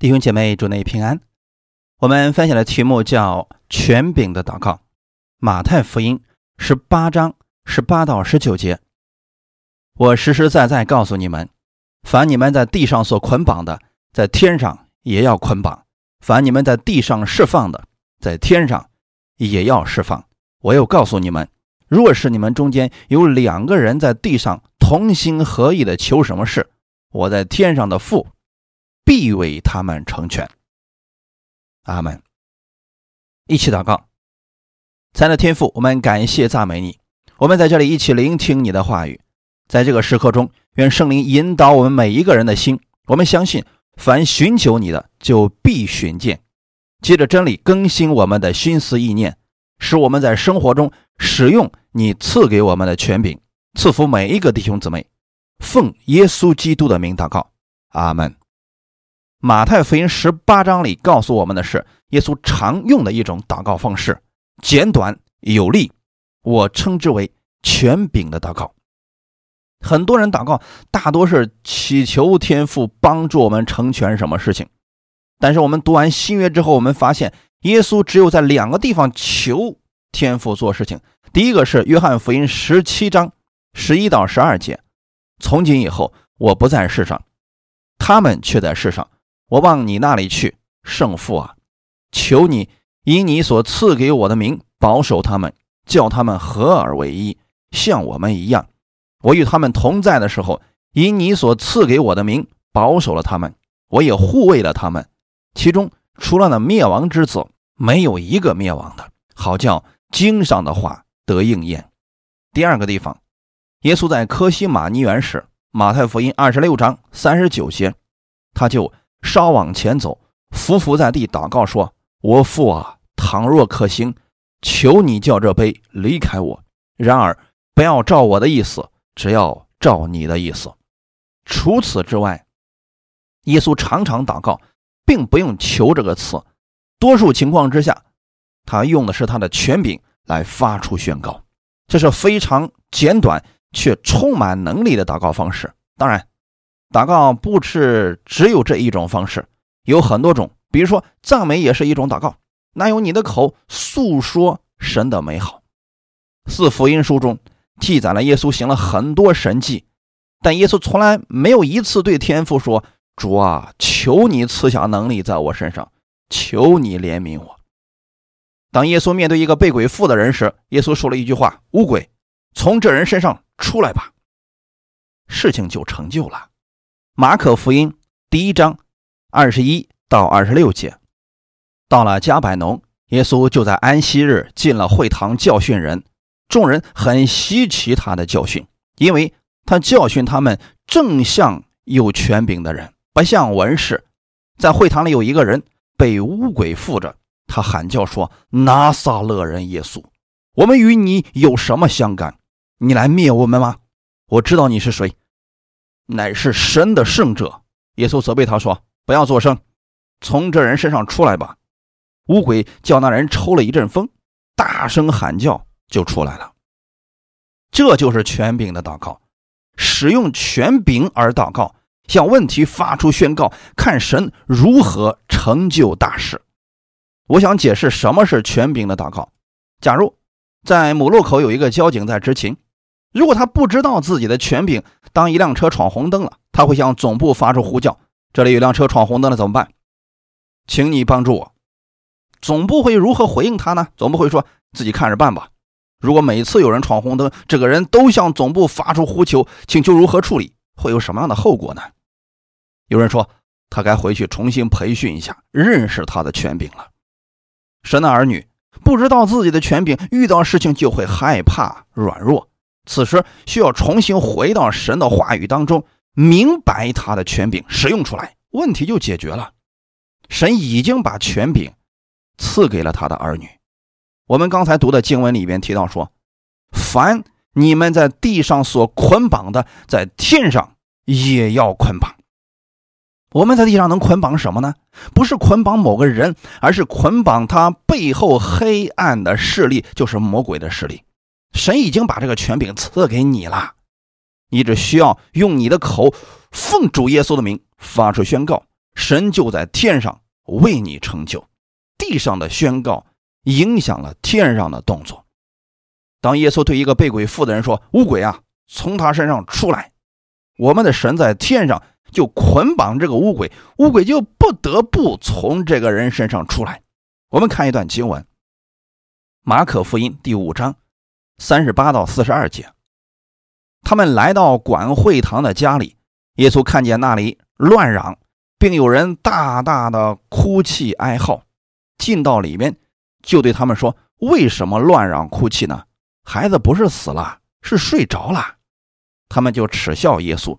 弟兄姐妹，祝你平安。我们分享的题目叫“权柄的祷告”。马太福音十八章十八到十九节，我实实在在告诉你们：凡你们在地上所捆绑的，在天上也要捆绑；凡你们在地上释放的，在天上也要释放。我又告诉你们：若是你们中间有两个人在地上同心合意的求什么事，我在天上的父。必为他们成全。阿门。一起祷告，亲爱的天父，我们感谢赞美你。我们在这里一起聆听你的话语，在这个时刻中，愿圣灵引导我们每一个人的心。我们相信，凡寻求你的，就必寻见。借着真理更新我们的心思意念，使我们在生活中使用你赐给我们的权柄，赐福每一个弟兄姊妹。奉耶稣基督的名祷告，阿门。马太福音十八章里告诉我们的是耶稣常用的一种祷告方式，简短有力，我称之为权柄的祷告。很多人祷告大多是祈求天父帮助我们成全什么事情，但是我们读完新约之后，我们发现耶稣只有在两个地方求天父做事情。第一个是约翰福音十七章十一到十二节：“从今以后，我不在世上，他们却在世上。”我往你那里去，圣父啊，求你以你所赐给我的名保守他们，叫他们合而为一，像我们一样。我与他们同在的时候，以你所赐给我的名保守了他们，我也护卫了他们。其中除了那灭亡之子，没有一个灭亡的，好叫经上的话得应验。第二个地方，耶稣在科西玛尼园时，马太福音二十六章三十九节，他就。稍往前走，伏伏在地祷告说：“我父啊，倘若可行，求你叫这杯离开我。然而不要照我的意思，只要照你的意思。”除此之外，耶稣常常祷告，并不用“求”这个词。多数情况之下，他用的是他的权柄来发出宣告。这是非常简短却充满能力的祷告方式。当然。祷告不是只有这一种方式，有很多种。比如说，赞美也是一种祷告，那用你的口诉说神的美好。四福音书中记载了耶稣行了很多神迹，但耶稣从来没有一次对天父说：“主啊，求你赐下能力在我身上，求你怜悯我。”当耶稣面对一个被鬼附的人时，耶稣说了一句话：“乌鬼，从这人身上出来吧。”事情就成就了。马可福音第一章二十一到二十六节，到了加百农，耶稣就在安息日进了会堂教训人。众人很稀奇他的教训，因为他教训他们正像有权柄的人，不像文士。在会堂里有一个人被污鬼附着，他喊叫说：“拿撒勒人耶稣，我们与你有什么相干？你来灭我们吗？我知道你是谁。”乃是神的圣者，耶稣责备他说：“不要作声，从这人身上出来吧。”乌鬼叫那人抽了一阵风，大声喊叫，就出来了。这就是权柄的祷告，使用权柄而祷告，向问题发出宣告，看神如何成就大事。我想解释什么是权柄的祷告。假如在母路口有一个交警在执勤。如果他不知道自己的权柄，当一辆车闯红灯了，他会向总部发出呼叫：“这里有辆车闯红灯了，怎么办？请你帮助我。”总部会如何回应他呢？总部会说：“自己看着办吧。”如果每次有人闯红灯，这个人都向总部发出呼求，请求如何处理，会有什么样的后果呢？有人说他该回去重新培训一下，认识他的权柄了。神的儿女不知道自己的权柄，遇到事情就会害怕、软弱。此时需要重新回到神的话语当中，明白他的权柄，使用出来，问题就解决了。神已经把权柄赐给了他的儿女。我们刚才读的经文里边提到说：“凡你们在地上所捆绑的，在天上也要捆绑。”我们在地上能捆绑什么呢？不是捆绑某个人，而是捆绑他背后黑暗的势力，就是魔鬼的势力。神已经把这个权柄赐给你了，你只需要用你的口奉主耶稣的名发出宣告，神就在天上为你成就。地上的宣告影响了天上的动作。当耶稣对一个被鬼附的人说：“乌鬼啊，从他身上出来！”我们的神在天上就捆绑这个乌鬼，乌鬼就不得不从这个人身上出来。我们看一段经文，《马可福音》第五章三十八到四十二节。他们来到管会堂的家里，耶稣看见那里乱嚷，并有人大大的哭泣哀号，进到里面，就对他们说：“为什么乱嚷哭泣呢？孩子不是死了，是睡着了。”他们就耻笑耶稣，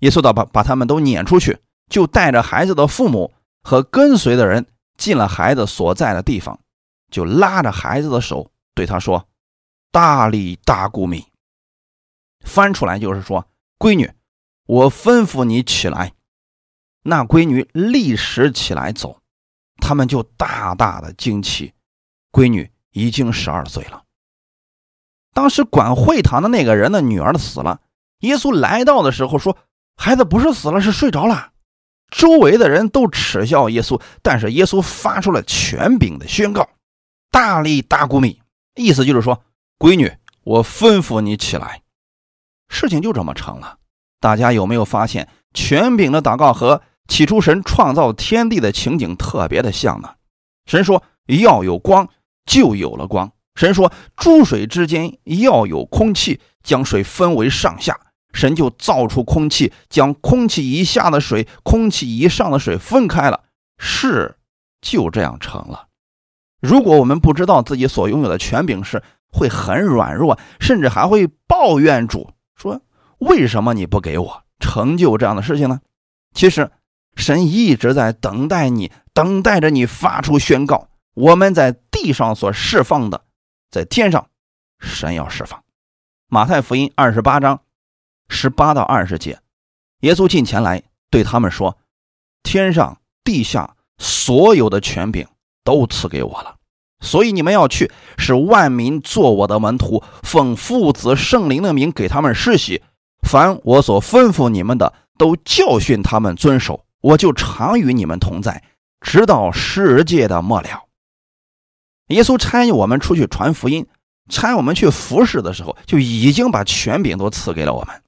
耶稣的把把他们都撵出去，就带着孩子的父母和跟随的人进了孩子所在的地方，就拉着孩子的手对他说：“大力大故米。”翻出来就是说：“闺女，我吩咐你起来。”那闺女立时起来走，他们就大大的惊奇，闺女已经十二岁了。当时管会堂的那个人的女儿死了。耶稣来到的时候说：“孩子不是死了，是睡着了。”周围的人都耻笑耶稣，但是耶稣发出了权柄的宣告：“大力大谷米。”意思就是说：“闺女，我吩咐你起来。”事情就这么成了。大家有没有发现，权柄的祷告和起初神创造天地的情景特别的像呢？神说：“要有光，就有了光。”神说：“诸水之间要有空气，将水分为上下。”神就造出空气，将空气以下的水、空气以上的水分开了，事就这样成了。如果我们不知道自己所拥有的权柄是，会很软弱，甚至还会抱怨主，说：“为什么你不给我成就这样的事情呢？”其实，神一直在等待你，等待着你发出宣告。我们在地上所释放的，在天上，神要释放。马太福音二十八章。十八到二十节，耶稣近前来对他们说：“天上地下所有的权柄都赐给我了，所以你们要去，使万民做我的门徒，奉父子圣灵的名给他们施洗。凡我所吩咐你们的，都教训他们遵守。我就常与你们同在，直到世界的末了。”耶稣差我们出去传福音，差我们去服侍的时候，就已经把权柄都赐给了我们。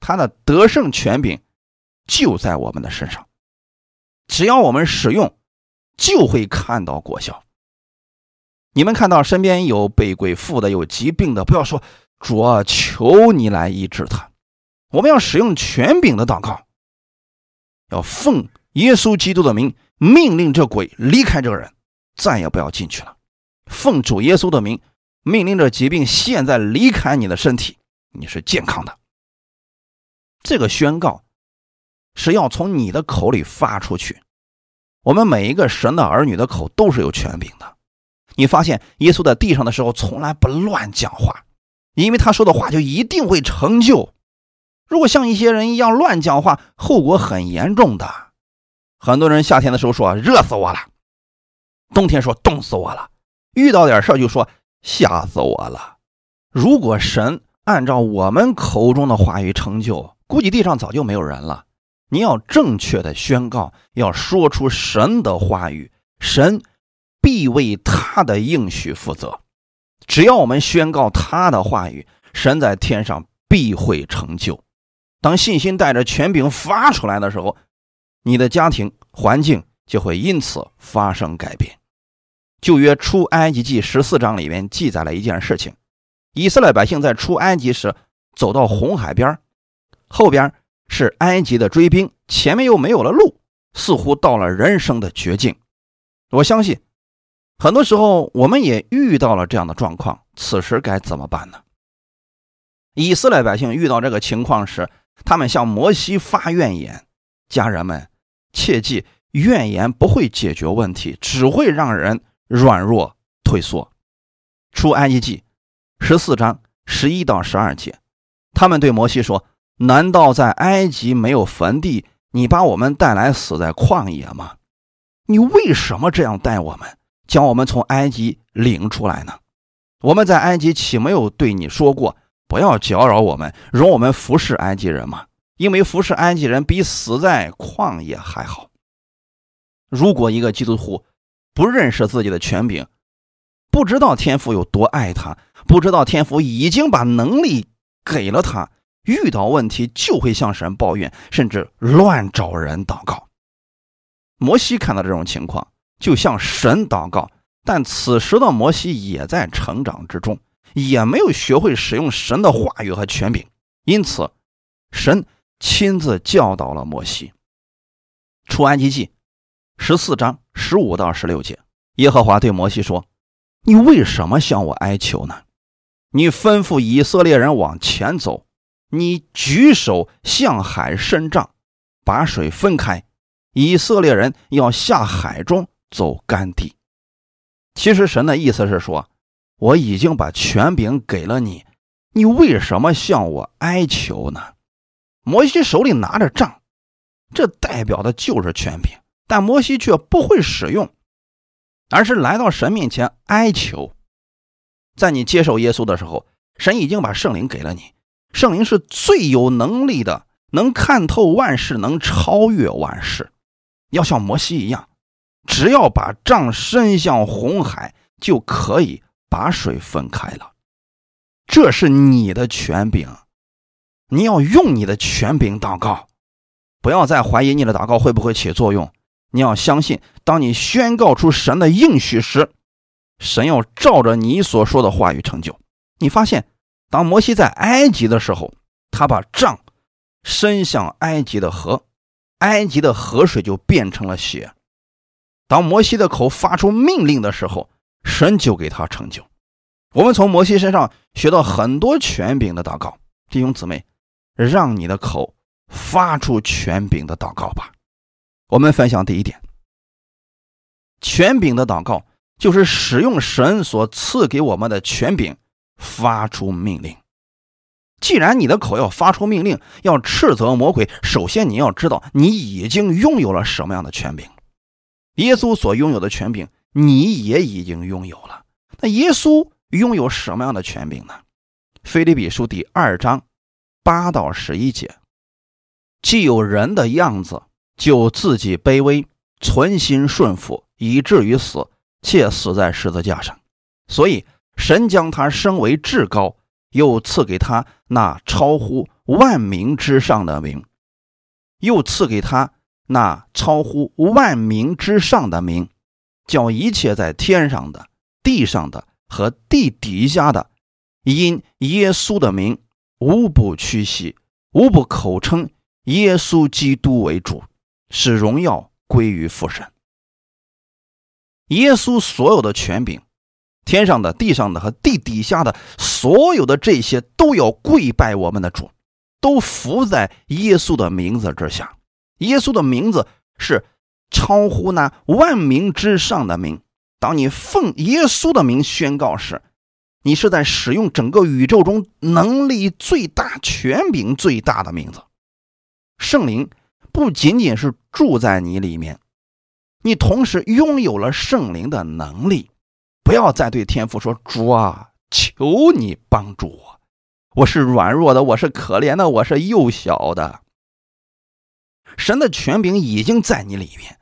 他的得胜权柄就在我们的身上，只要我们使用，就会看到果效。你们看到身边有被鬼附的、有疾病的，不要说“主啊，求你来医治他”，我们要使用权柄的祷告，要奉耶稣基督的名命令这鬼离开这个人，再也不要进去了。奉主耶稣的名命令这疾病现在离开你的身体，你是健康的。这个宣告是要从你的口里发出去。我们每一个神的儿女的口都是有权柄的。你发现耶稣在地上的时候从来不乱讲话，因为他说的话就一定会成就。如果像一些人一样乱讲话，后果很严重的。很多人夏天的时候说热死我了，冬天说冻死我了，遇到点事就说吓死我了。如果神按照我们口中的话语成就，估计地上早就没有人了。你要正确的宣告，要说出神的话语，神必为他的应许负责。只要我们宣告他的话语，神在天上必会成就。当信心带着权柄发出来的时候，你的家庭环境就会因此发生改变。旧约出埃及记十四章里面记载了一件事情：以色列百姓在出埃及时，走到红海边后边是埃及的追兵，前面又没有了路，似乎到了人生的绝境。我相信，很多时候我们也遇到了这样的状况，此时该怎么办呢？以色列百姓遇到这个情况时，他们向摩西发怨言。家人们，切记，怨言不会解决问题，只会让人软弱退缩。出埃及记十四章十一到十二节，他们对摩西说。难道在埃及没有坟地？你把我们带来死在旷野吗？你为什么这样待我们，将我们从埃及领出来呢？我们在埃及岂没有对你说过，不要搅扰我们，容我们服侍埃及人吗？因为服侍埃及人比死在旷野还好。如果一个基督徒不认识自己的权柄，不知道天父有多爱他，不知道天父已经把能力给了他，遇到问题就会向神抱怨，甚至乱找人祷告。摩西看到这种情况，就向神祷告，但此时的摩西也在成长之中，也没有学会使用神的话语和权柄，因此，神亲自教导了摩西。出埃及记十四章十五到十六节，耶和华对摩西说：“你为什么向我哀求呢？你吩咐以色列人往前走，你举手向海伸杖，把水分开。”以色列人要下海中走干地。其实神的意思是说，我已经把权柄给了你，你为什么向我哀求呢？摩西手里拿着杖，这代表的就是权柄，但摩西却不会使用，而是来到神面前哀求。在你接受耶稣的时候，神已经把圣灵给了你，圣灵是最有能力的，能看透万事，能超越万事。要像摩西一样，只要把杖伸向红海，就可以把水分开了。这是你的权柄，你要用你的权柄祷告，不要再怀疑你的祷告会不会起作用。你要相信，当你宣告出神的应许时，神要照着你所说的话语成就。你发现，当摩西在埃及的时候，他把杖伸向埃及的河。埃及的河水就变成了血。当摩西的口发出命令的时候，神就给他成就。我们从摩西身上学到很多权柄的祷告，弟兄姊妹，让你的口发出权柄的祷告吧。我们分享第一点：权柄的祷告就是使用神所赐给我们的权柄发出命令。既然你的口要发出命令，要斥责魔鬼，首先你要知道你已经拥有了什么样的权柄。耶稣所拥有的权柄，你也已经拥有了。那耶稣拥有什么样的权柄呢？腓利比书第二章八到十一节：既有人的样子，就自己卑微，存心顺服，以至于死，且死在十字架上。所以神将他升为至高。又赐给他那超乎万民之上的名，又赐给他那超乎万民之上的名，叫一切在天上的、地上的和地底下的，因耶稣的名，无不屈膝，无不口称耶稣基督为主，使荣耀归于父神。耶稣所有的权柄。天上的、地上的和地底下的所有的这些都要跪拜我们的主，都伏在耶稣的名字之下。耶稣的名字是超乎那万名之上的名。当你奉耶稣的名宣告时，你是在使用整个宇宙中能力最大、权柄最大的名字。圣灵不仅仅是住在你里面，你同时拥有了圣灵的能力。不要再对天父说：“主啊，求你帮助我，我是软弱的，我是可怜的，我是幼小的。”神的权柄已经在你里面，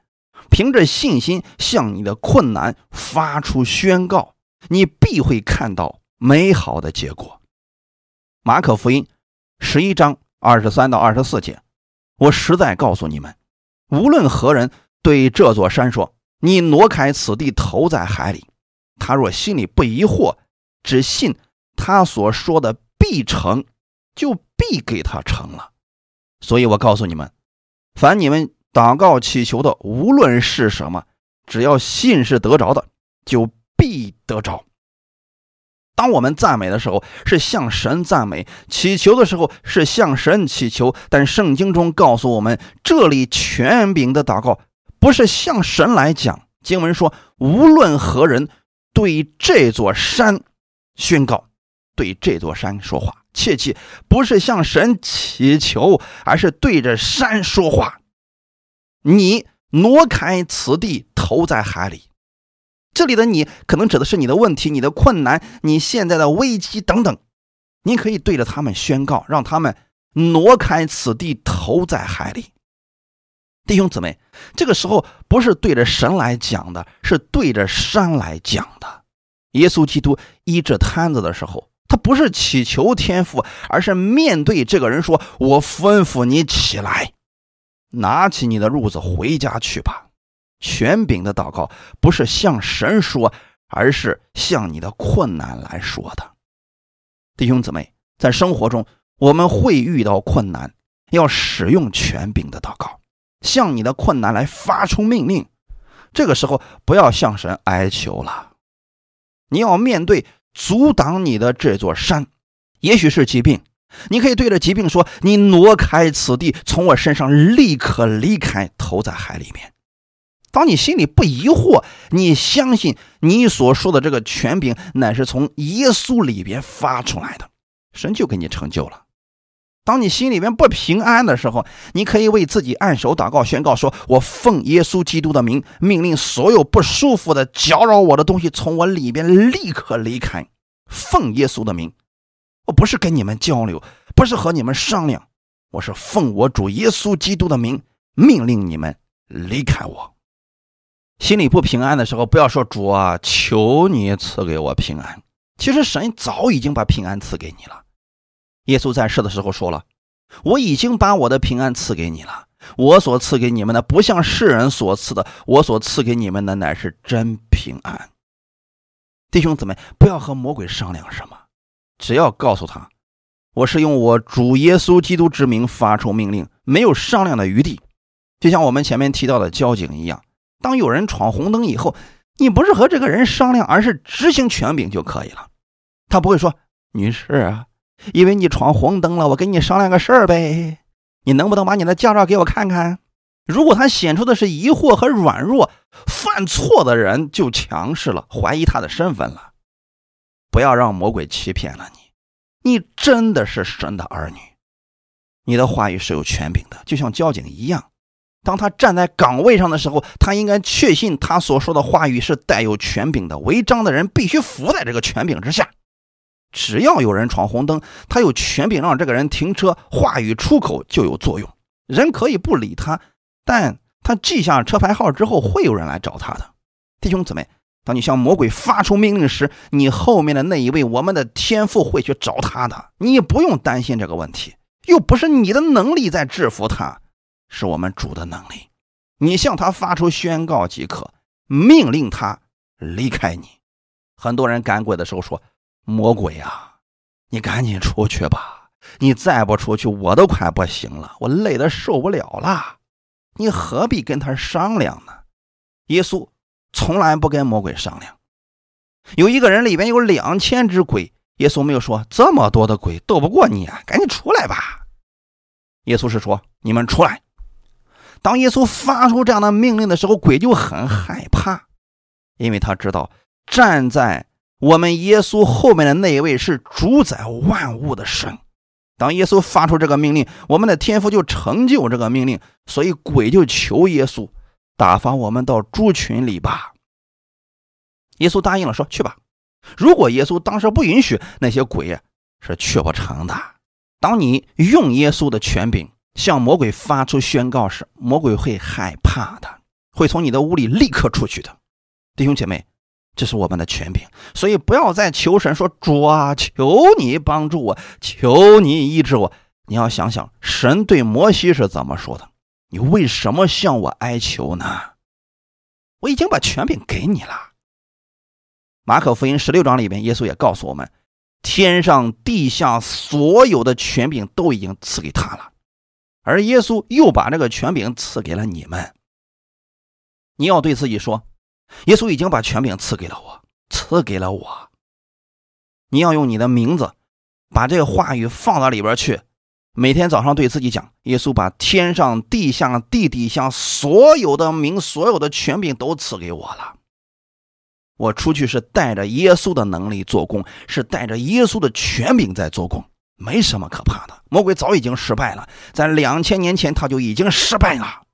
凭着信心向你的困难发出宣告，你必会看到美好的结果。马可福音十一章二十三到二十四节，我实在告诉你们，无论何人对这座山说：“你挪开此地，投在海里。”他若心里不疑惑，只信他所说的必成，就必给他成了。所以我告诉你们，凡你们祷告祈求的，无论是什么，只要信是得着的，就必得着。当我们赞美的时候，是向神赞美；祈求的时候，是向神祈求。但圣经中告诉我们，这里权柄的祷告不是向神来讲。经文说，无论何人。对这座山宣告，对这座山说话，切记不是向神祈求，而是对着山说话。你挪开此地，投在海里。这里的你可能指的是你的问题、你的困难、你现在的危机等等。你可以对着他们宣告，让他们挪开此地，投在海里。弟兄姊妹，这个时候不是对着神来讲的，是对着山来讲的。耶稣基督医治瘫子的时候，他不是祈求天父，而是面对这个人说：“我吩咐你起来，拿起你的褥子回家去吧。”权柄的祷告不是向神说，而是向你的困难来说的。弟兄姊妹，在生活中我们会遇到困难，要使用权柄的祷告，向你的困难来发出命令。这个时候不要向神哀求了，你要面对阻挡你的这座山，也许是疾病，你可以对着疾病说：“你挪开此地，从我身上立刻离开，投在海里面。”当你心里不疑惑，你相信你所说的这个权柄乃是从耶稣里边发出来的，神就给你成就了。当你心里面不平安的时候，你可以为自己按手祷告，宣告说：“我奉耶稣基督的名，命令所有不舒服的、搅扰我的东西从我里边立刻离开。奉耶稣的名，我不是跟你们交流，不是和你们商量，我是奉我主耶稣基督的名，命令你们离开我。”心里不平安的时候，不要说主啊，求你赐给我平安。其实神早已经把平安赐给你了。耶稣在世的时候说了：“我已经把我的平安赐给你了。我所赐给你们的，不像世人所赐的。我所赐给你们的，乃是真平安。”弟兄姊妹，不要和魔鬼商量什么，只要告诉他：“我是用我主耶稣基督之名发出命令，没有商量的余地。”就像我们前面提到的交警一样。当有人闯红灯以后，你不是和这个人商量，而是执行权柄就可以了。他不会说：“女士啊，因为你闯红灯了，我跟你商量个事儿呗，你能不能把你的驾照给我看看？”如果他显出的是疑惑和软弱，犯错的人就强势了，怀疑他的身份了。不要让魔鬼欺骗了你，你真的是神的儿女，你的话语是有权柄的，就像交警一样。当他站在岗位上的时候，他应该确信他所说的话语是带有权柄的。违章的人必须服在这个权柄之下。只要有人闯红灯，他有权柄让这个人停车，话语出口就有作用。人可以不理他，但他记下车牌号之后，会有人来找他的。弟兄姊妹，当你向魔鬼发出命令时，你后面的那一位，我们的天父会去找他的。你不用担心这个问题，又不是你的能力在制服他。是我们主的能力，你向他发出宣告即可，命令他离开你。很多人赶鬼的时候说：“魔鬼啊，你赶紧出去吧！你再不出去，我都快不行了，我累得受不了了。你何必跟他商量呢？”耶稣从来不跟魔鬼商量。有一个人里边有两千只鬼，耶稣没有说这么多的鬼斗不过你啊，赶紧出来吧。耶稣是说：“你们出来。”当耶稣发出这样的命令的时候，鬼就很害怕，因为他知道站在我们耶稣后面的那一位是主宰万物的神。当耶稣发出这个命令，我们的天父就成就这个命令，所以鬼就求耶稣打发我们到猪群里吧。耶稣答应了，说去吧。如果耶稣当时不允许，那些鬼是去不成的。当你用耶稣的权柄。向魔鬼发出宣告时，魔鬼会害怕的，会从你的屋里立刻出去的。弟兄姐妹，这是我们的权柄，所以不要再求神说主啊，求你帮助我，求你医治我。你要想想，神对摩西是怎么说的？你为什么向我哀求呢？我已经把权柄给你了。马可福音十六章里边，耶稣也告诉我们，天上地下所有的权柄都已经赐给他了。而耶稣又把这个权柄赐给了你们。你要对自己说：“耶稣已经把权柄赐给了我，赐给了我。”你要用你的名字把这个话语放到里边去，每天早上对自己讲：“耶稣把天上、地下、地底下所有的名、所有的权柄都赐给我了。我出去是带着耶稣的能力做工，是带着耶稣的权柄在做工。”没什么可怕的，魔鬼早已经失败了，在两千年前他就已经失败了。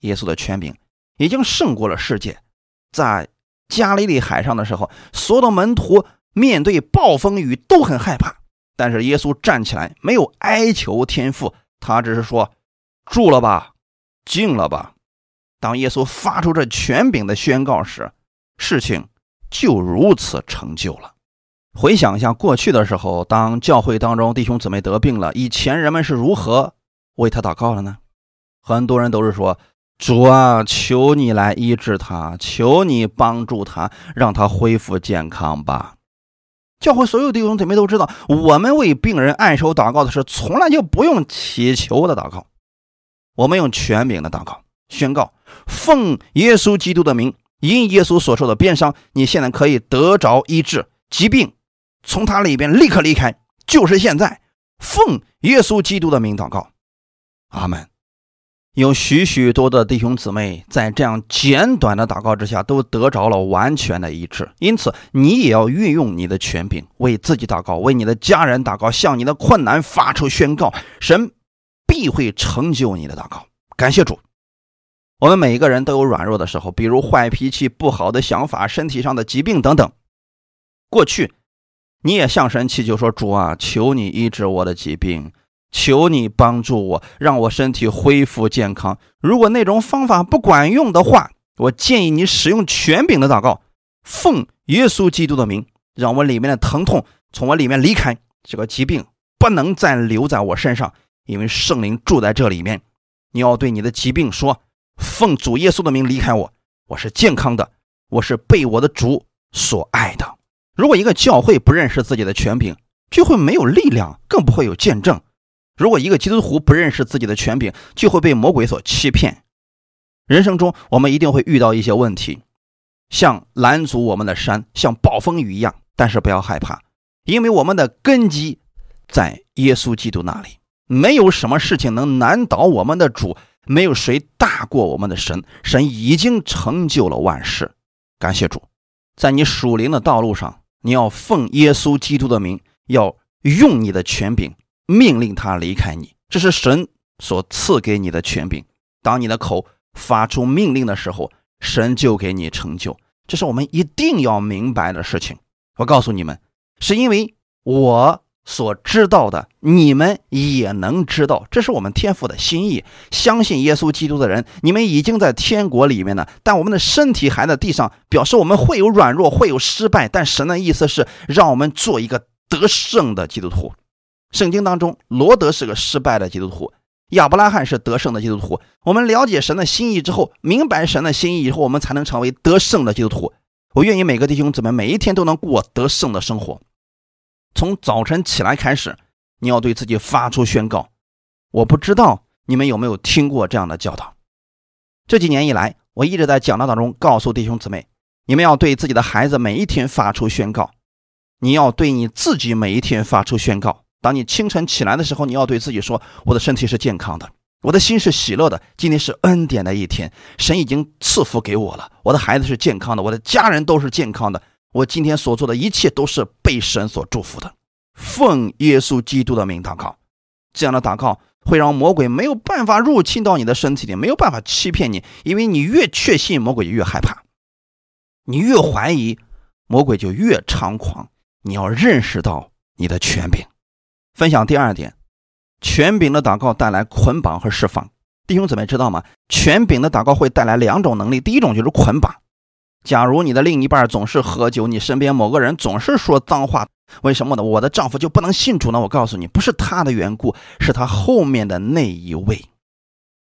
耶稣的权柄已经胜过了世界。在加利利海上的时候，所有的门徒面对暴风雨都很害怕，但是耶稣站起来，没有哀求天父，他只是说：“住了吧，静了吧。当耶稣发出这权柄的宣告时，事情就如此成就了。回想一下过去的时候，当教会当中弟兄姊妹得病了，以前人们是如何为他祷告的呢？很多人都是说：“主啊，求你来医治他，求你帮助他，让他恢复健康吧。”教会所有弟兄姊妹都知道，我们为病人按手祷告的是从来就不用祈求的祷告，我们用权柄的祷告，宣告奉耶稣基督的名，因耶稣所受的鞭伤，你现在可以得着医治，疾病。从他里边立刻离开，就是现在，奉耶稣基督的名祷告，阿门。有许许多的弟兄姊妹在这样简短的祷告之下，都得着了完全的医治。因此，你也要运用你的权柄，为自己祷告，为你的家人祷告，向你的困难发出宣告，神必会成就你的祷告。感谢主。我们每一个人都有软弱的时候，比如坏脾气、不好的想法、身体上的疾病等等。过去。你也向神祈求说：“主啊，求你医治我的疾病，求你帮助我，让我身体恢复健康。如果那种方法不管用的话，我建议你使用权柄的祷告，奉耶稣基督的名，让我里面的疼痛从我里面离开，这个疾病不能再留在我身上，因为圣灵住在这里面。你要对你的疾病说：奉主耶稣的名离开我，我是健康的，我是被我的主所爱的。”如果一个教会不认识自己的权柄，就会没有力量，更不会有见证。如果一个基督徒不认识自己的权柄，就会被魔鬼所欺骗。人生中，我们一定会遇到一些问题，像拦阻我们的山，像暴风雨一样。但是不要害怕，因为我们的根基在耶稣基督那里，没有什么事情能难倒我们的主，没有谁大过我们的神。神已经成就了万事，感谢主，在你属灵的道路上。你要奉耶稣基督的名，要用你的权柄命令他离开你，这是神所赐给你的权柄。当你的口发出命令的时候，神就给你成就。这是我们一定要明白的事情。我告诉你们，是因为我。所知道的，你们也能知道，这是我们天父的心意。相信耶稣基督的人，你们已经在天国里面了。但我们的身体还在地上，表示我们会有软弱，会有失败。但神的意思是让我们做一个得胜的基督徒。圣经当中，罗德是个失败的基督徒，亚伯拉罕是得胜的基督徒。我们了解神的心意之后，明白神的心意以后，我们才能成为得胜的基督徒。我愿意每个弟兄姊妹每一天都能过得胜的生活。从早晨起来开始，你要对自己发出宣告。我不知道你们有没有听过这样的教导。这几年以来，我一直在讲道当中告诉弟兄姊妹，你们要对自己的孩子每一天发出宣告。你要对你自己每一天发出宣告。当你清晨起来的时候，你要对自己说：“我的身体是健康的，我的心是喜乐的。今天是恩典的一天，神已经赐福给我了。我的孩子是健康的，我的家人都是健康的。”我今天所做的一切都是被神所祝福的，奉耶稣基督的名祷告，这样的祷告会让魔鬼没有办法入侵到你的身体里，没有办法欺骗你，因为你越确信，魔鬼就越害怕；你越怀疑，魔鬼就越猖狂。你要认识到你的权柄。分享第二点，权柄的祷告带来捆绑和释放。弟兄姊妹知道吗？权柄的祷告会带来两种能力，第一种就是捆绑。假如你的另一半总是喝酒，你身边某个人总是说脏话，为什么呢？我的丈夫就不能信主呢？我告诉你，不是他的缘故，是他后面的那一位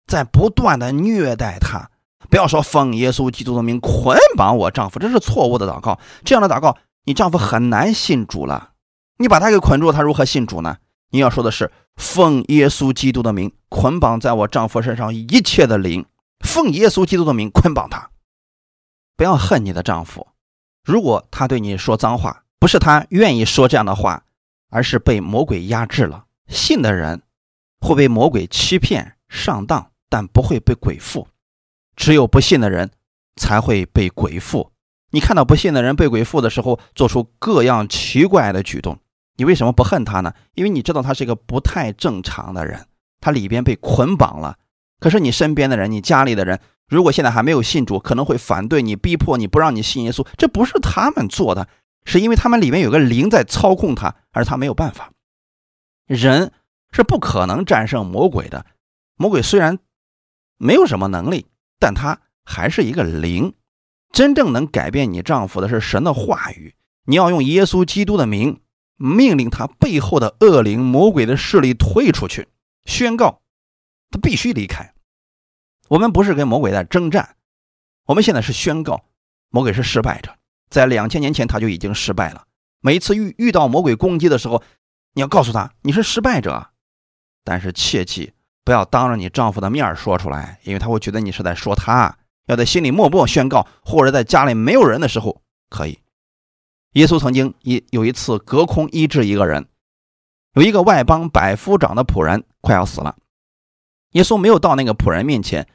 在不断的虐待他。不要说奉耶稣基督的名捆绑我丈夫，这是错误的祷告。这样的祷告，你丈夫很难信主了。你把他给捆住，他如何信主呢？你要说的是奉耶稣基督的名捆绑在我丈夫身上一切的灵，奉耶稣基督的名捆绑他。不要恨你的丈夫，如果他对你说脏话，不是他愿意说这样的话，而是被魔鬼压制了。信的人会被魔鬼欺骗上当，但不会被鬼附；只有不信的人才会被鬼附。你看到不信的人被鬼附的时候，做出各样奇怪的举动，你为什么不恨他呢？因为你知道他是一个不太正常的人，他里边被捆绑了。可是你身边的人，你家里的人。如果现在还没有信主，可能会反对你、逼迫你不让你信耶稣，这不是他们做的，是因为他们里面有个灵在操控他，而他没有办法。人是不可能战胜魔鬼的。魔鬼虽然没有什么能力，但他还是一个灵。真正能改变你丈夫的是神的话语。你要用耶稣基督的名，命令他背后的恶灵、魔鬼的势力退出去，宣告他必须离开。我们不是跟魔鬼在征战，我们现在是宣告魔鬼是失败者。在两千年前他就已经失败了。每一次遇遇到魔鬼攻击的时候，你要告诉他你是失败者，但是切记不要当着你丈夫的面说出来，因为他会觉得你是在说他。要在心里默默宣告，或者在家里没有人的时候可以。耶稣曾经一有一次隔空医治一个人，有一个外邦百夫长的仆人快要死了，耶稣没有到那个仆人面前，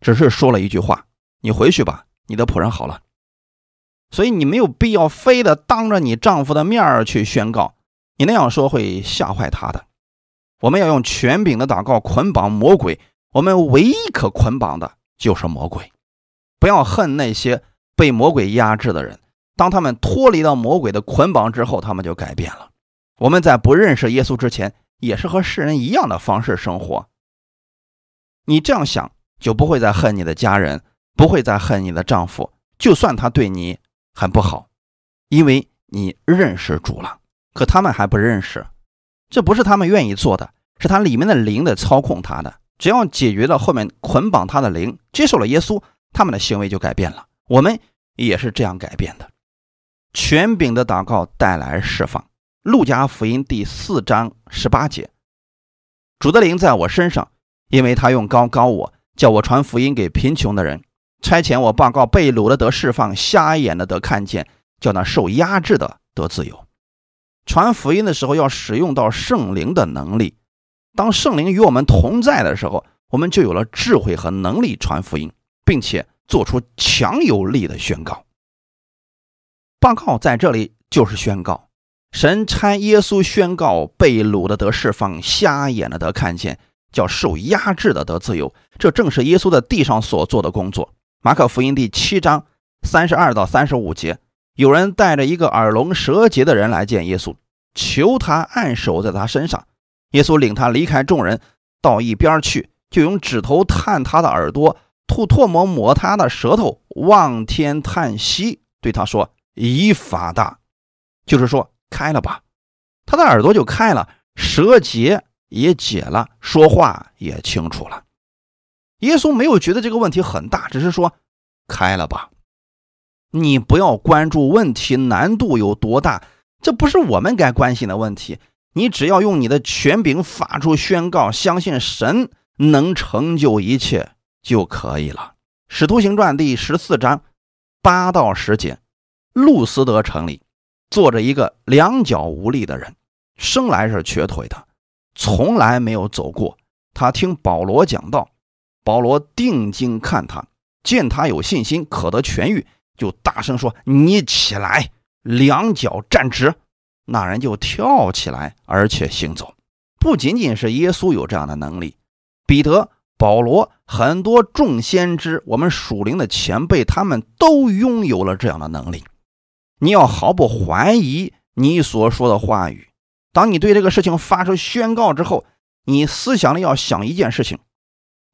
只是说了一句话：“你回去吧，你的仆人好了。”所以你没有必要非得当着你丈夫的面儿去宣告，你那样说会吓坏他的。我们要用权柄的祷告捆绑魔鬼，我们唯一可捆绑的就是魔鬼。不要恨那些被魔鬼压制的人，当他们脱离了魔鬼的捆绑之后，他们就改变了。我们在不认识耶稣之前，也是和世人一样的方式生活。你这样想，就不会再恨你的家人，不会再恨你的丈夫，就算他对你很不好，因为你认识主了。可他们还不认识，这不是他们愿意做的，是他里面的灵在操控他的。只要解决了后面捆绑他的灵，接受了耶稣。他们的行为就改变了，我们也是这样改变的。权柄的祷告带来释放。路加福音第四章十八节：主的灵在我身上，因为他用高高我，叫我传福音给贫穷的人，差遣我报告被掳的得释放，瞎眼的得看见，叫那受压制的得自由。传福音的时候要使用到圣灵的能力，当圣灵与我们同在的时候，我们就有了智慧和能力传福音。并且做出强有力的宣告。报告在这里就是宣告，神差耶稣宣告被掳的得释放，瞎眼的得看见，叫受压制的得自由。这正是耶稣在地上所做的工作。马可福音第七章三十二到三十五节，有人带着一个耳聋舌结的人来见耶稣，求他按手在他身上。耶稣领他离开众人，到一边去，就用指头探他的耳朵。吐唾沫抹他的舌头，望天叹息，对他说：“以法大，就是说开了吧。”他的耳朵就开了，舌结也解了，说话也清楚了。耶稣没有觉得这个问题很大，只是说：“开了吧。”你不要关注问题难度有多大，这不是我们该关心的问题。你只要用你的权柄发出宣告，相信神能成就一切。就可以了。《使徒行传》第十四章八到十节，路斯德城里坐着一个两脚无力的人，生来是瘸腿的，从来没有走过。他听保罗讲道，保罗定睛看他，见他有信心，可得痊愈，就大声说：“你起来，两脚站直。”那人就跳起来，而且行走。不仅仅是耶稣有这样的能力，彼得。保罗很多众先知，我们属灵的前辈，他们都拥有了这样的能力。你要毫不怀疑你所说的话语。当你对这个事情发出宣告之后，你思想里要想一件事情：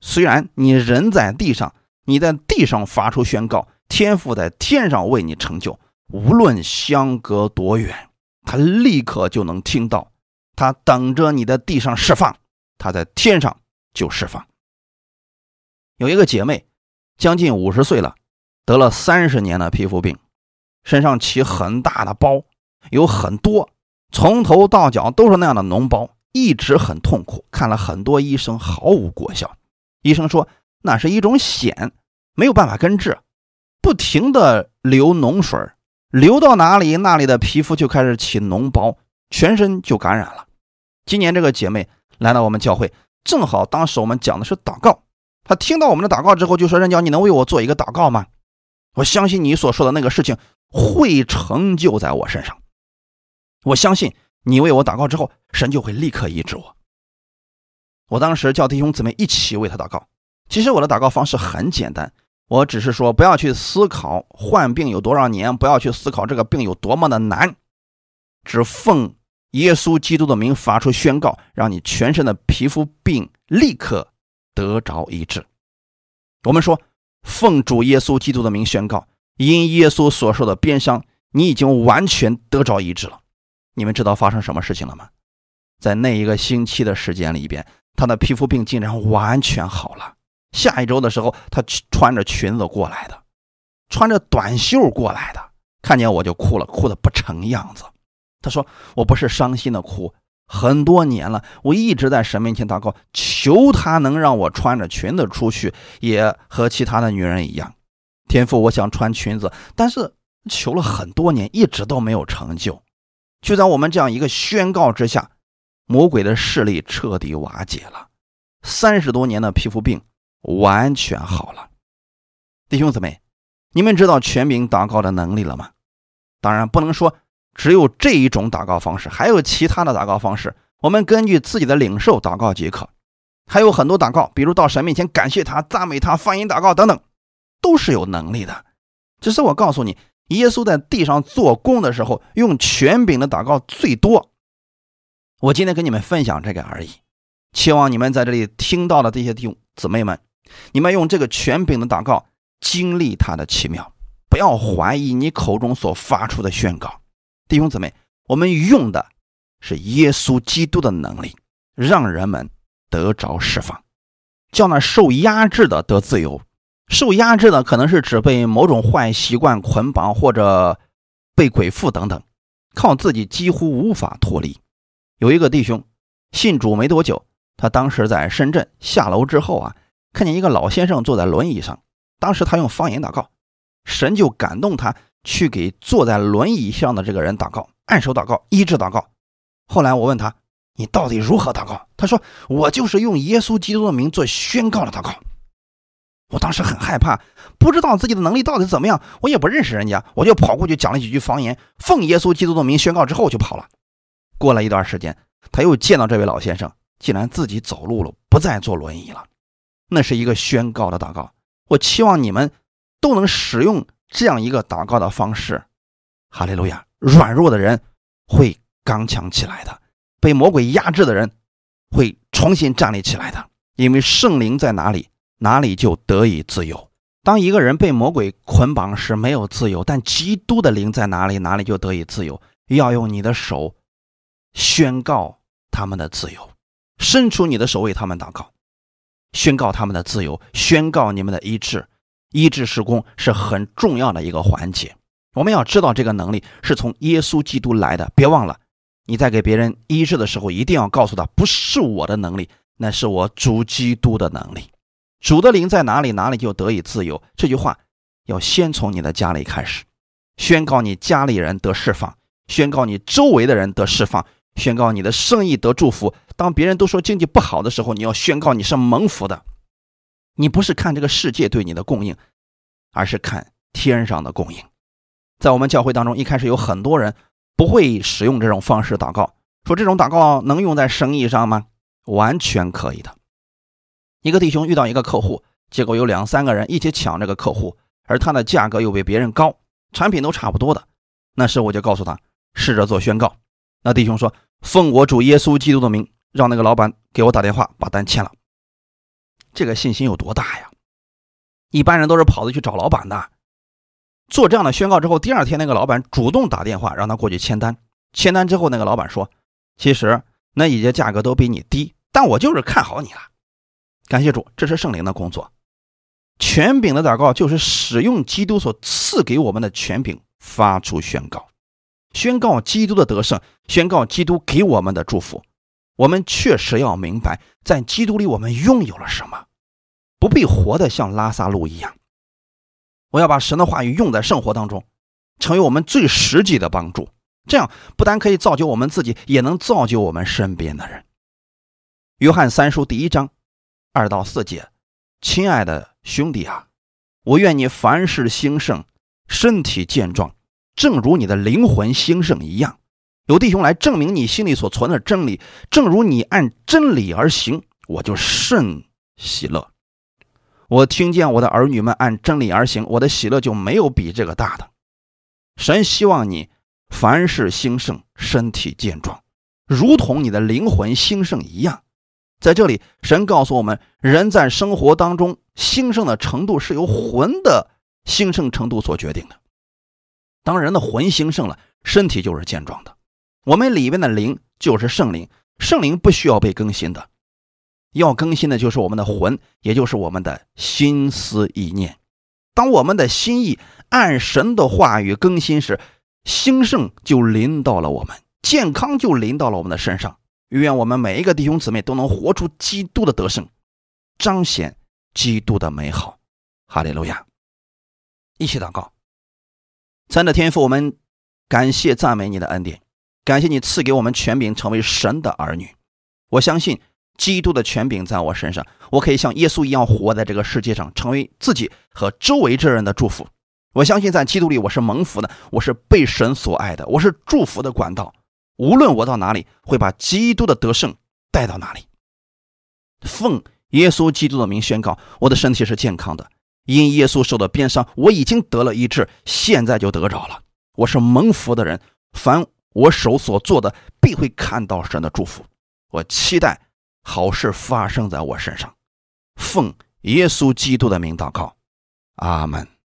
虽然你人在地上，你在地上发出宣告，天父在天上为你成就。无论相隔多远，他立刻就能听到。他等着你在地上释放，他在天上就释放。有一个姐妹，将近五十岁了，得了三十年的皮肤病，身上起很大的包，有很多，从头到脚都是那样的脓包，一直很痛苦。看了很多医生，毫无果效。医生说那是一种癣，没有办法根治，不停的流脓水，流到哪里，那里的皮肤就开始起脓包，全身就感染了。今年这个姐妹来到我们教会，正好当时我们讲的是祷告。她听到我们的祷告之后，就说：“任娇，你能为我做一个祷告吗？我相信你所说的那个事情会成就在我身上。我相信你为我祷告之后，神就会立刻医治我。”我当时叫弟兄姊妹一起为他祷告。其实我的祷告方式很简单，我只是说不要去思考患病有多少年，不要去思考这个病有多么的难，只奉耶稣基督的名发出宣告，让你全身的皮肤病立刻。得着医治，我们说，奉主耶稣基督的名宣告，因耶稣所受的鞭伤，你已经完全得着医治了。你们知道发生什么事情了吗？在那一个星期的时间里边，他的皮肤病竟然完全好了。下一周的时候，他穿着裙子过来的，穿着短袖过来的，看见我就哭了，哭的不成样子。他说：“我不是伤心的哭，很多年了，我一直在神面前祷告，求他能让我穿着裙子出去，也和其他的女人一样。天父，我想穿裙子，但是求了很多年，一直都没有成就。就在我们这样一个宣告之下。”魔鬼的势力彻底瓦解了，三十多年的皮肤病完全好了。弟兄姊妹，你们知道全名祷告的能力了吗？当然不能说只有这一种祷告方式，还有其他的祷告方式。我们根据自己的领受祷告即可。还有很多祷告，比如到神面前感谢他、赞美他、方言祷告等等，都是有能力的。只是我告诉你，耶稣在地上做工的时候，用权柄的祷告最多。我今天跟你们分享这个而已，希望你们在这里听到的这些弟兄姊妹们，你们用这个权柄的祷告经历他的奇妙，不要怀疑你口中所发出的宣告。弟兄姊妹，我们用的是耶稣基督的能力，让人们得着释放，叫那受压制的得自由。受压制的可能是指被某种坏习惯捆绑，或者被鬼附等等，靠自己几乎无法脱离。有一个弟兄信主没多久，他当时在深圳下楼之后啊，看见一个老先生坐在轮椅上。当时他用方言祷告，神就感动他去给坐在轮椅上的这个人祷告，按手祷告，医治祷告。后来我问他：“你到底如何祷告？”他说：“我就是用耶稣基督的名做宣告的祷告。”我当时很害怕，不知道自己的能力到底怎么样，我也不认识人家，我就跑过去讲了几句方言，奉耶稣基督的名宣告之后就跑了。过了一段时间，他又见到这位老先生，竟然自己走路了，不再坐轮椅了。那是一个宣告的祷告。我期望你们都能使用这样一个祷告的方式。哈利路亚！软弱的人会刚强起来的，被魔鬼压制的人会重新站立起来的。因为圣灵在哪里，哪里就得以自由。当一个人被魔鬼捆绑时，没有自由；但基督的灵在哪里，哪里就得以自由。要用你的手。宣告他们的自由，伸出你的手为他们祷告，宣告他们的自由，宣告你们的医治。医治施工是很重要的一个环节。我们要知道这个能力是从耶稣基督来的。别忘了，你在给别人医治的时候，一定要告诉他，不是我的能力，那是我主基督的能力。主的灵在哪里，哪里就得以自由。这句话要先从你的家里开始，宣告你家里人得释放，宣告你周围的人得释放。宣告你的生意得祝福。当别人都说经济不好的时候，你要宣告你是蒙福的。你不是看这个世界对你的供应，而是看天上的供应。在我们教会当中，一开始有很多人不会使用这种方式祷告，说这种祷告能用在生意上吗？完全可以的。一个弟兄遇到一个客户，结果有两三个人一起抢这个客户，而他的价格又比别人高，产品都差不多的。那时我就告诉他，试着做宣告。那弟兄说。奉我主耶稣基督的名，让那个老板给我打电话，把单签了。这个信心有多大呀？一般人都是跑着去找老板的。做这样的宣告之后，第二天那个老板主动打电话让他过去签单。签单之后，那个老板说：“其实那一些价格都比你低，但我就是看好你了。”感谢主，这是圣灵的工作。权柄的祷告就是使用基督所赐给我们的权柄，发出宣告。宣告基督的得胜，宣告基督给我们的祝福。我们确实要明白，在基督里我们拥有了什么，不必活得像拉萨路一样。我要把神的话语用在生活当中，成为我们最实际的帮助。这样不但可以造就我们自己，也能造就我们身边的人。约翰三书第一章二到四节，亲爱的兄弟啊，我愿你凡事兴盛，身体健壮。正如你的灵魂兴盛一样，有弟兄来证明你心里所存的真理。正如你按真理而行，我就甚喜乐。我听见我的儿女们按真理而行，我的喜乐就没有比这个大的。神希望你凡事兴盛，身体健壮，如同你的灵魂兴盛一样。在这里，神告诉我们，人在生活当中兴盛的程度是由魂的兴盛程度所决定的。当人的魂兴盛了，身体就是健壮的。我们里面的灵就是圣灵，圣灵不需要被更新的，要更新的就是我们的魂，也就是我们的心思意念。当我们的心意按神的话语更新时，兴盛就临到了我们，健康就临到了我们的身上。愿我们每一个弟兄姊妹都能活出基督的德胜，彰显基督的美好。哈利路亚！一起祷告。三的天赋，我们感谢赞美你的恩典，感谢你赐给我们权柄，成为神的儿女。我相信基督的权柄在我身上，我可以像耶稣一样活在这个世界上，成为自己和周围之人的祝福。我相信在基督里，我是蒙福的，我是被神所爱的，我是祝福的管道。无论我到哪里，会把基督的得胜带到哪里。奉耶稣基督的名宣告，我的身体是健康的。因耶稣受的鞭伤，我已经得了医治，现在就得着了。我是蒙福的人，凡我手所做的，必会看到神的祝福。我期待好事发生在我身上。奉耶稣基督的名祷告，阿门。